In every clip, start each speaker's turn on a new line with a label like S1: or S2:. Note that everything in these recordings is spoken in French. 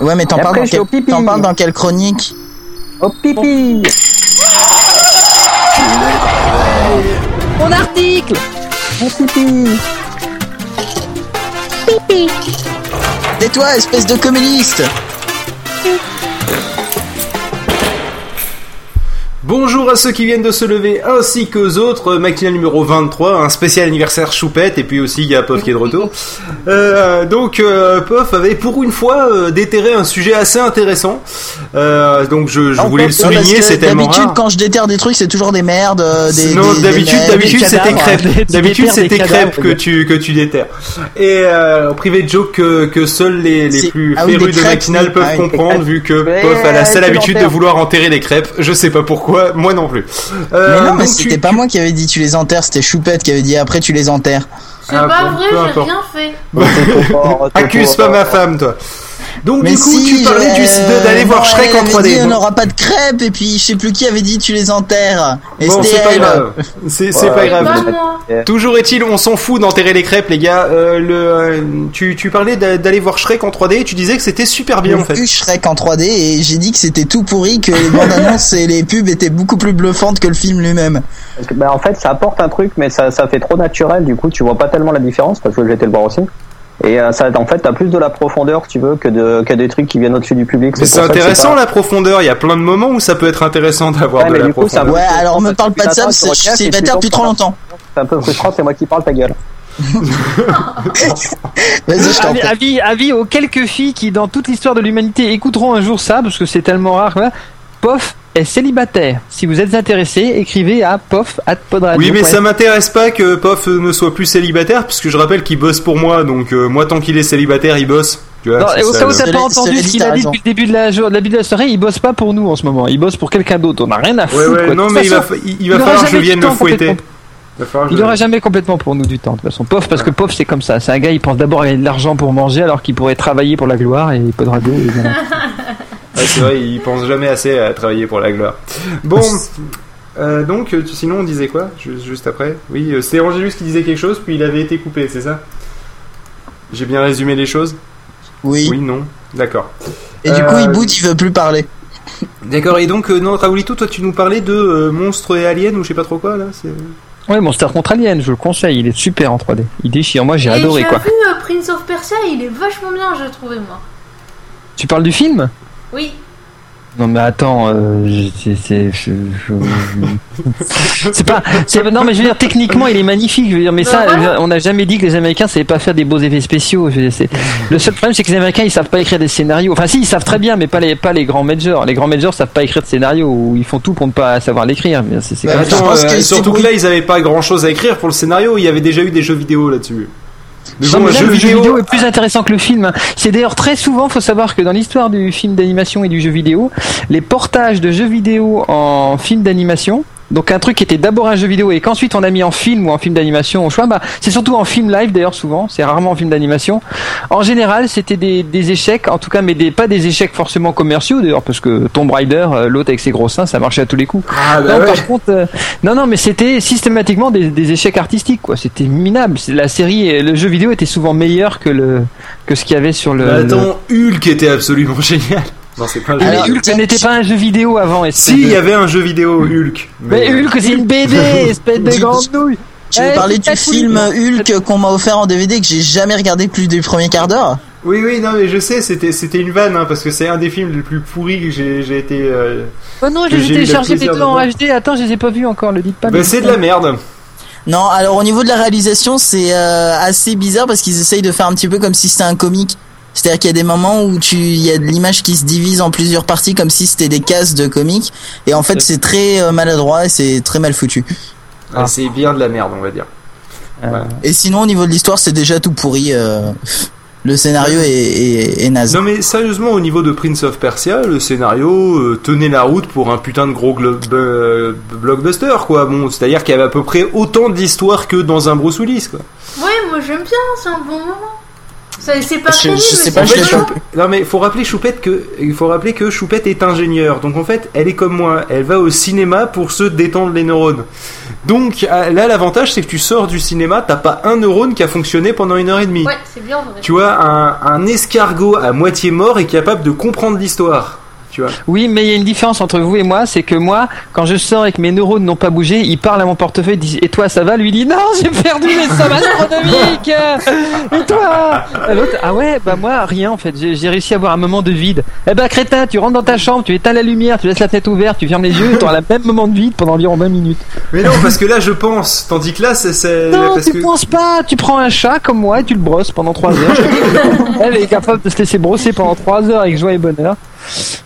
S1: Ouais, mais t'en parles, dans quel-
S2: au pipi.
S1: parles quelle chronique
S2: Oh pipi.
S3: Mon article.
S2: Mon pipi.
S1: Tais-toi, espèce de communiste
S4: Bonjour à ceux qui viennent de se lever ainsi qu'aux autres, matinale numéro 23, un spécial anniversaire choupette et puis aussi il y a Pof qui est de retour. Euh, donc euh, avait pour une fois euh, déterré un sujet assez intéressant. Euh, donc je, voulais le souligner, c'est tellement
S1: D'habitude, quand je déterre des trucs, c'est toujours des merdes, des.
S4: non, d'habitude, d'habitude c'était crêpes.
S3: Tu
S4: D'habitude c'était crêpes que tu que tu déterres. Et euh, en privé de joke que, que seuls les, plus
S1: ah
S4: férus de
S1: oui.
S4: peuvent
S1: Ah
S4: comprendre vu que Pof a la seule
S2: tu
S4: habitude de vouloir enterrer les crêpes. Je sais pas pourquoi, moi non plus. Euh,
S1: Mais non, mais
S4: tu-
S1: c'était pas moi qui avait dit tu les enterres, c'était Choupette qui avait dit après tu les enterres.
S5: C'est
S4: Ah,
S5: pas
S4: bon,
S5: vrai, j'ai rien fait.
S2: T'es
S4: Accuse pas ma femme, toi. Donc
S1: Mais
S4: du coup,
S1: si,
S4: tu parlais
S1: euh,
S4: d'aller voir
S1: non,
S4: Shrek en
S1: avait
S4: 3D.
S1: dit, on n'aura pas de crêpes et puis je sais plus qui avait dit tu les enterres. Et
S4: Bon,
S1: c'était
S4: c'est pas grave. C'est c'est
S2: Ouais.
S4: pas
S5: C'est
S4: grave.
S5: pas moi.
S4: Toujours est-il, on s'en fout d'enterrer les crêpes, les gars. Euh, le, euh, tu, tu parlais d'a- d'aller voir Shrek en 3D et tu disais que c'était super bien
S1: J'ai
S4: en fait.
S1: vu Shrek en 3D et j'ai dit que c'était tout pourri, que les bandes annonces et les pubs étaient beaucoup plus bluffantes que le film lui-même.
S2: Bah, en fait, ça apporte un truc, mais ça, ça fait trop naturel, du coup, tu vois pas tellement la différence, parce que j'ai été le voir aussi. Et euh, ça, en fait, t'as plus de la profondeur, si tu veux, que, de, que des trucs qui viennent au-dessus du public.
S4: Mais c'est intéressant
S2: pas-
S4: la profondeur. Il y a plein de moments où ça peut être intéressant d'avoir
S2: Ouais,
S4: de
S2: mais
S4: la
S2: du coup, ça
S4: profondeur.
S1: Ouais, alors me parle pas de ça,
S2: regardes,
S1: célibataire depuis trop longtemps.
S2: C'est un peu frustrant, c'est moi qui parle, ta gueule.
S1: Vas-y, je t'en
S3: Avis,
S1: prie.
S3: avis, avis aux quelques filles qui, dans toute l'histoire de l'humanité, écouteront un jour ça, parce que c'est tellement rare. voilà. Pof est célibataire. Si vous êtes intéressé, écrivez à pof at podradio.
S4: Oui, mais ça m'intéresse pas que Pof ne soit plus célibataire, puisque je rappelle qu'il bosse pour moi, donc euh, moi tant qu'il est célibataire, il bosse. Tu vois,
S3: Non,
S4: c'est
S3: et au
S4: ça,
S3: cas où
S4: le-
S3: t'as
S1: Cela-
S3: pas entendu ce qu'il a dit depuis le début de la, jour- début de la soirée, il bosse pas pour nous en ce moment. Il bosse pour quelqu'un d'autre. On a rien à foutre.
S4: ouais,
S3: quoi.
S4: non,
S3: De
S4: mais il va,
S3: façon,
S4: fa- il, il
S3: il
S4: va
S3: aura
S4: falloir que je
S3: jamais
S4: vienne le fouetter.
S3: complètement.
S4: Il va falloir que
S3: Il
S4: je-
S3: aura jamais complètement pour nous du temps. De toute façon, pof, parce que pof, c'est comme ça. C'est un gars, il pense d'abord à gagner de l'argent pour manger, alors qu'il pourrait travailler pour la gloire et podradio. et voilà.
S4: Ouais, c'est vrai, il pense jamais assez à travailler pour la gloire. Bon, euh, donc, euh, sinon on disait quoi Ju- Juste après? Oui, euh, c'était Angélus qui disait quelque chose, puis il avait été coupé, c'est ça? J'ai bien résumé les choses?
S1: Oui.
S4: Oui, non D'accord.
S1: Et du coup, il boot, il veut plus parler.
S4: D'accord, et donc, euh, non, Raoulito, toi tu nous parlais de euh, monstres et aliens ou je sais pas trop quoi là c'est-
S3: Ouais, Monster contre Alien, je le conseille. Il est super en 3D. Il déchire. Moi, j'ai adoré quoi.
S5: as vu Prince of Persia, il est vachement bien, j'ai trouvé moi.
S3: Tu parles du film?
S5: Oui.
S3: Non mais attends, euh, c'est je- pas c'est non mais je veux dire techniquement il est magnifique je veux dire mais ça on n'a jamais dit que les Américains savaient pas faire des beaux effets spéciaux je veux dire, c'est le seul problème c'est que les Américains ils savent pas écrire des scénarios. Enfin si ils savent très bien mais pas les pas les grands majors. Les grands majors savent pas écrire de scénario ou ils font tout pour ne pas savoir l'écrire mais c'est c'est
S1: Bah,
S4: euh, surtout que là ils avaient pas grand chose à écrire pour le scénario, il y avait déjà eu des jeux vidéo là-dessus.
S3: Non, mais là, le jeu
S4: vidéo-
S3: vidéo est plus intéressant que le film. C'est d'ailleurs très souvent, faut savoir que dans l'histoire du film d'animation et du jeu vidéo, les portages de jeux vidéo en film d'animation, donc un truc qui était d'abord un jeu vidéo et qu'ensuite on a mis en film ou en film d'animation au choix, bah, c'est surtout en film live d'ailleurs souvent, c'est rarement en film d'animation. En général, c'était des, des échecs, en tout cas, mais des, pas des échecs forcément commerciaux d'ailleurs, parce que Tomb Raider, euh, l'autre avec ses gros seins, ça marchait à tous les coups.
S4: Ah bah
S3: non,
S4: ouais.
S3: par contre, euh, non, non, mais c'était systématiquement des, des échecs artistiques, quoi. C'était minable. La série, et le jeu vidéo était souvent meilleur que le que ce qu'il y avait sur le. Le-
S4: attends, Hulk était absolument génial. Non, c'est pas un jeu
S3: Mais
S1: Alors,
S4: vidéo.
S3: Hulk
S1: tiens,
S3: n'était pas un jeu vidéo avant. espèce
S4: Si,
S3: de-
S4: il y avait un jeu vidéo Hulk.
S3: Mais Hulk, c'est une BD, espèce de grande nouille.
S1: Je vais
S3: Eh,
S1: parler
S3: c'est
S1: du film Hulk qu'on m'a offert en DVD que j'ai jamais regardé plus du premier quart d'heure?
S4: Oui, oui, non, mais je sais, c'était, c'était une vanne, hein, parce que c'est un des films les plus pourris que j'ai, j'ai été. euh,
S3: Oh non, j'ai
S4: j'ai eu le
S3: téléchargé les
S4: plaisir
S3: deux
S4: de
S3: en
S4: voir.
S3: HD. Attends, je les ai pas vus encore. Le dites pas.
S4: Bah,
S3: le
S4: c'est
S3: dites
S4: de la merde.
S1: Non, alors au niveau de la réalisation, c'est euh, assez bizarre parce qu'ils essayent de faire un petit peu comme si c'était un comique. C'est-à-dire qu'il y a des moments où tu, il y a de l'image qui se divise en plusieurs parties comme si c'était des cases de comique. Et en fait, c'est très euh, maladroit et c'est très mal foutu.
S4: Ah, c'est bien de la merde, on va dire. Voilà.
S1: Et sinon, au niveau de l'histoire, c'est déjà tout pourri. euh, le scénario est, est, est naze.
S4: Non, mais sérieusement, au niveau de Prince of Persia, le scénario euh, tenait la route pour un putain de gros euh, blockbuster, quoi. Bon, c'est-à-dire qu'il y avait à peu près autant d'histoires que dans un Bruce Willis, quoi.
S5: Ouais, moi j'aime bien, c'est un bon moment. Ça, C'est pas
S1: Je- je sais
S5: mais
S1: pas, je
S5: rigolo.
S1: pas.
S4: Non mais faut rappeler Choupette que il faut rappeler que Choupette est ingénieure. Donc en fait, elle est comme moi, elle va au cinéma pour se détendre les neurones. Donc euh, là l'avantage c'est que tu sors du cinéma, t'as pas un neurone qui a fonctionné pendant une heure et demie.
S5: Ouais, c'est bien vrai.
S4: Tu vois un, un escargot à moitié mort est capable de comprendre l'histoire. Tu vois.
S3: Oui, mais il y a une différence entre vous et moi, c'est que moi, quand je sors et que mes neurones n'ont pas bougé, il parle à mon portefeuille, il dit Et toi, ça va Lui dit Non, j'ai perdu mes sommes astronomiques Et toi Et L'autre, ah ouais, bah moi, rien en fait, j'ai réussi à avoir un moment de vide. Eh bah, crétin, tu rentres dans ta chambre, tu éteins la lumière, tu laisses la fenêtre ouverte, tu fermes les yeux, tu auras le même moment de vide pendant environ 20 minutes.
S4: Mais non parce que là je pense, tandis que là c'est c'est
S3: Non,
S4: parce
S3: tu
S4: que
S3: penses pas, tu prends un chat comme moi et tu le brosses pendant 3 heures. Elle est capable de se laisser brosser pendant 3 heures avec joie et bonheur.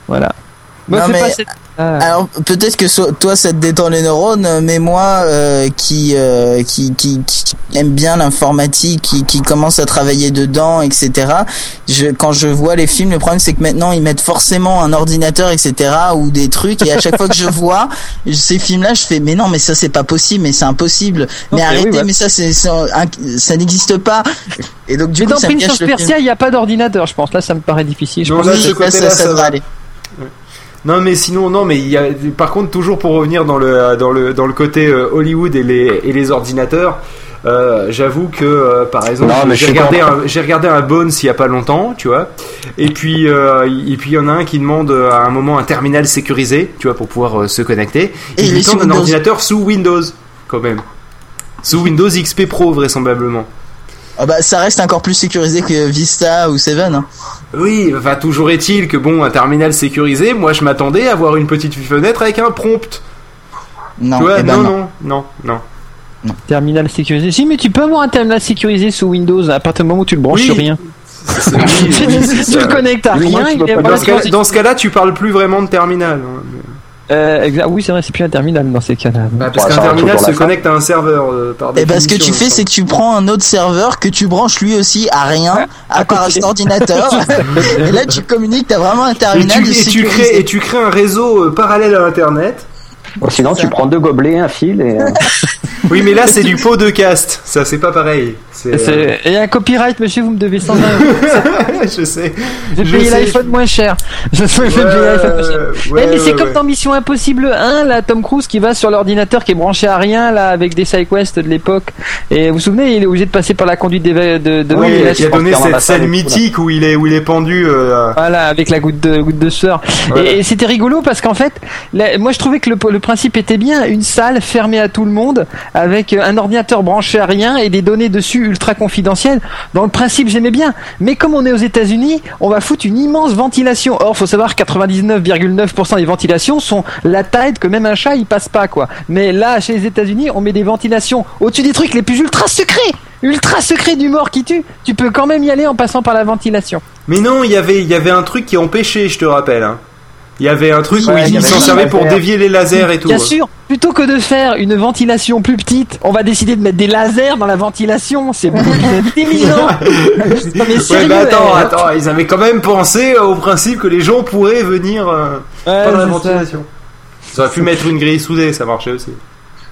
S3: Voilà. Moi,
S1: Non,
S3: c'est
S1: mais-
S3: pas cette- Ah.
S1: Alors peut-être que so- toi ça te détend les neurones, mais moi euh, qui, euh, qui qui qui aime bien l'informatique, qui qui commence à travailler dedans, etc. Je quand je vois les films, le problème c'est que maintenant ils mettent forcément un ordinateur, etc. ou des trucs, et à chaque fois que je vois ces films-là, je fais mais non mais ça c'est pas possible, mais c'est impossible,
S3: Non,
S1: mais arrêtez,
S3: oui, ouais.
S1: mais ça c'est ça n'existe pas. Et donc du
S3: Mais
S1: coup
S3: dans
S1: ça me
S3: Prince of. Persia, il n'y a pas d'ordinateur, je pense. Là, ça me paraît difficile. Je
S4: Non,
S3: pense
S4: là,
S3: que
S1: ça, ça
S4: va.
S1: aller.
S4: Non mais sinon non mais il y a par contre toujours pour revenir dans le dans le dans le côté euh, Hollywood et les et les ordinateurs euh, j'avoue que euh, par exemple j'ai regardé regardé un Bones il y a pas longtemps tu vois. Et puis euh, et puis il y en a un qui demande à un moment un terminal sécurisé tu vois pour pouvoir euh, se connecter.
S1: Et
S4: il lui tend un
S1: Windows.
S4: ordinateur sous Windows quand même. Sous Windows XP Pro vraisemblablement
S1: Ah bah ça reste encore plus sécurisé que Vista ou Seven. Hein.
S4: oui enfin toujours est-il que bon un terminal sécurisé moi je m'attendais à avoir une petite fenêtre avec un prompt
S1: Non,
S4: tu vois
S1: eh ben
S4: non,
S1: non.
S4: non non non
S3: Terminal sécurisé. Si, mais tu peux avoir un terminal sécurisé sous Windows à partir du moment où tu le branches
S4: Oui.
S3: sur rien.
S4: Oui, oui,
S3: tu le connectes à rien.
S4: dans ce cas-là, tu parles plus vraiment de terminal. hein.
S3: Euh, oui, c'est vrai, c'est plus un terminal dans ces cas-là.
S4: Bah, parce
S2: Ouais,
S4: qu'un terminal se connecte à un serveur euh, par
S1: Et ben ce que tu fais, c'est que tu prends un autre serveur que tu branches lui aussi à rien, à part à son ordinateur. et là, tu communiques, t'as vraiment un
S4: et
S1: terminal
S4: tu, et, tu crées, et tu crées un réseau euh, parallèle à Internet.
S2: Bon, sinon, tu prends deux gobelets, un fil et. euh,
S4: Oui, mais là, c'est du pot de cast. Ça, c'est pas pareil. C'est, euh,
S3: C'est- Et un copyright, monsieur, vous me devez 120 euros.
S4: je sais.
S3: J'ai payé
S4: sais,
S3: l'iPhone moins cher. Je payer
S4: Ouais,
S3: l'iPhone moins cher.
S4: ouais,
S3: mais c'est comme dans Mission Impossible 1, là, Tom Cruise qui va sur l'ordinateur qui est branché à rien, là, avec des sidequests de l'époque. Et vous vous souvenez, il est obligé de passer par la conduite d'éva- de, de,
S4: Oui,
S3: là,
S4: qui a donné
S2: y
S4: cette scène mythique où il est, où il est pendu. euh,
S3: Voilà, avec la goutte de, goutte de sueur. Et, et c'était rigolo parce qu'en fait, moi je trouvais que le, le principe était bien. Une salle fermée à tout le monde, avec un ordinateur branché à rien et des données dessus ultra confidentielles. Dans le principe, j'aimais bien. Mais comme on est aux États-Unis, on va foutre une immense ventilation. Or, faut savoir que 99,9% des ventilations sont la taille que même un chat il passe pas quoi. Mais là, chez les États-Unis, on met des ventilations au-dessus des trucs les plus ultra secrets. Ultra secrets du mort qui tue, tu peux quand même y aller en passant par la ventilation.
S4: Mais non, il y avait, y avait un truc qui empêchait, je te rappelle. hein. Il y avait un truc où
S3: Ouais,
S4: ils s'en servaient pour dévier les lasers et tout.
S3: Bien sûr, plutôt que de faire une ventilation plus petite, on va décider de mettre des lasers dans la ventilation. C'est beaucoup plus intelligent. Mais
S4: Ouais, mais attends,
S3: eh,
S4: attends, ils avaient quand même pensé au principe que les gens pourraient venir euh,
S3: ouais,
S4: la
S3: c'est ça.
S4: ventilation. Ils auraient pu mettre une grille soudée, ça marchait aussi.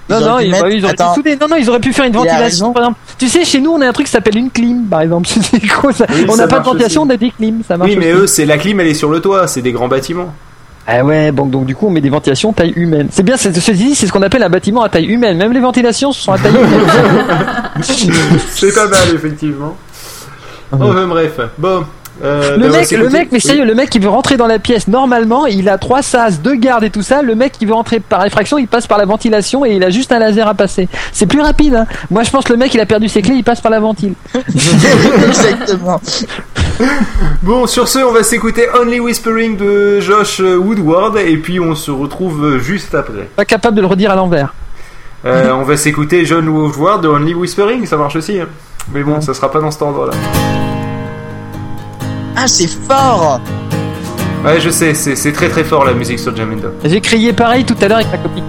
S3: Non,
S1: Ils
S3: non, ils,
S1: mettre-
S3: ils auraient pu souder. Non, non, ils auraient pu faire une ventilation. Par exemple. Tu sais, chez nous, on a un truc qui s'appelle une clim, par exemple. C'est quoi ça
S4: Oui,
S3: On n'a pas de ventilation,
S4: aussi.
S3: on a des clims. Ça marche.
S4: Oui, mais
S3: aussi.
S4: eux, c'est la clim, elle est sur le toit, c'est des grands bâtiments.
S3: Ah ouais, bon, donc du coup, on met des ventilations taille humaine. C'est bien, c'est ce qu'on appelle un bâtiment à taille humaine. Même les ventilations sont à taille humaine.
S4: C'est pas mal, effectivement. Enfin bref, bon. euh,
S3: Le
S4: ben,
S3: mec, le mec, mais
S4: Oui.
S3: sérieux, le mec qui veut rentrer dans la pièce, normalement, il a trois sas, deux gardes et tout ça. Le mec qui veut rentrer par effraction, il passe par la ventilation et il a juste un laser à passer. C'est plus rapide, hein. Moi, je pense que le mec, il a perdu ses clés, il passe par la ventile.
S1: Exactement.
S4: Bon, sur ce, on va s'écouter Only Whispering de Josh euh, Woodward et puis on se retrouve euh, juste après.
S3: Pas capable de le redire à l'envers.
S4: Euh, on va s'écouter John Woodward de Only Whispering, ça marche aussi. hein. Mais bon, ça sera pas dans cet ordre-là.
S1: Ah, c'est fort.
S4: Ouais, je sais, c'est c'est très très fort la musique sur Jamendo.
S3: J'ai crié pareil tout à l'heure avec ma copine.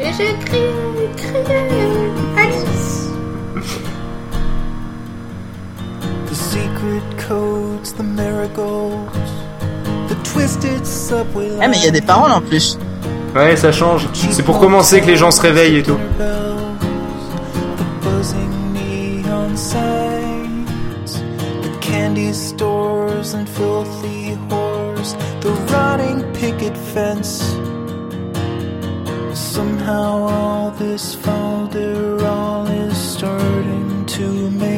S5: Et j'ai crié, crié, Alice.
S1: Ah, mais il y a des paroles en plus.
S4: Ouais, ça change. C'est pour commencer que les gens se réveillent et tout.
S6: Somehow all this folderol is starting to make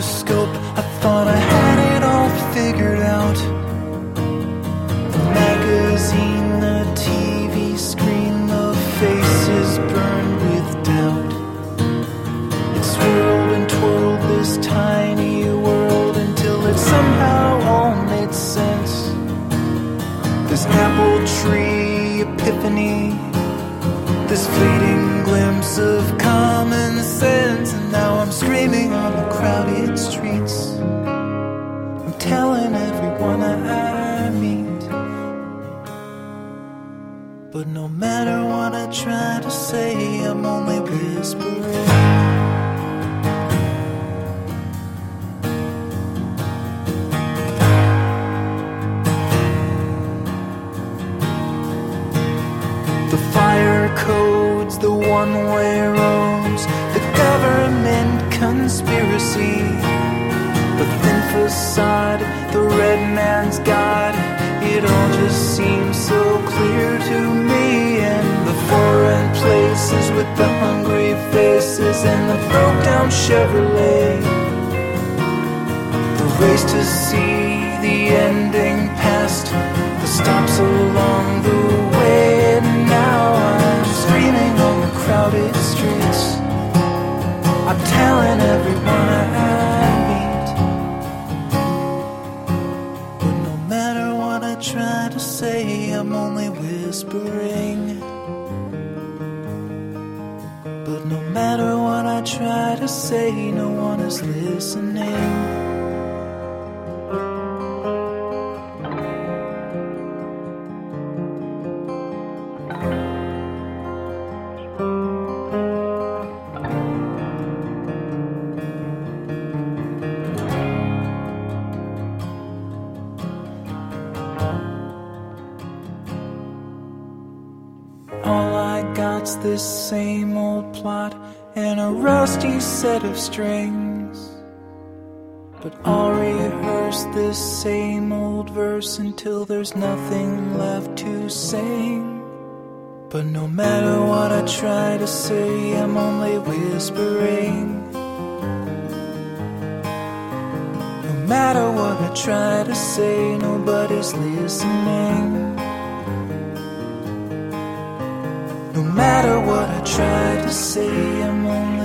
S6: microscope. I thought I had it all figured out. The magazine, the TV screen, the faces burned with doubt. It swirled and twirled this tiny world until it somehow all made sense. This apple tree epiphany this fleeting glimpse of common sense, and now I'm screaming meet. But no matter what I try to say, I'm only whispering. The fire codes, the one way roads, the government conspiracy. The thin facade, the red man's God, it all just seems so clear to me. And the foreign places with the hungry faces and the broke down Chevrolet. The race to see the ending past, the stops along the way, and now I'm screaming on the crowded streets. I'm telling everyone I whispering. But no matter what I try to say, no one is listening. Got's this same old plot and a rusty set of strings. But I'll rehearse this same old verse until there's nothing left to sing. But no matter what I try to say, I'm only whispering. No matter what I try to say, nobody's listening. Matter what I try to say, I'm only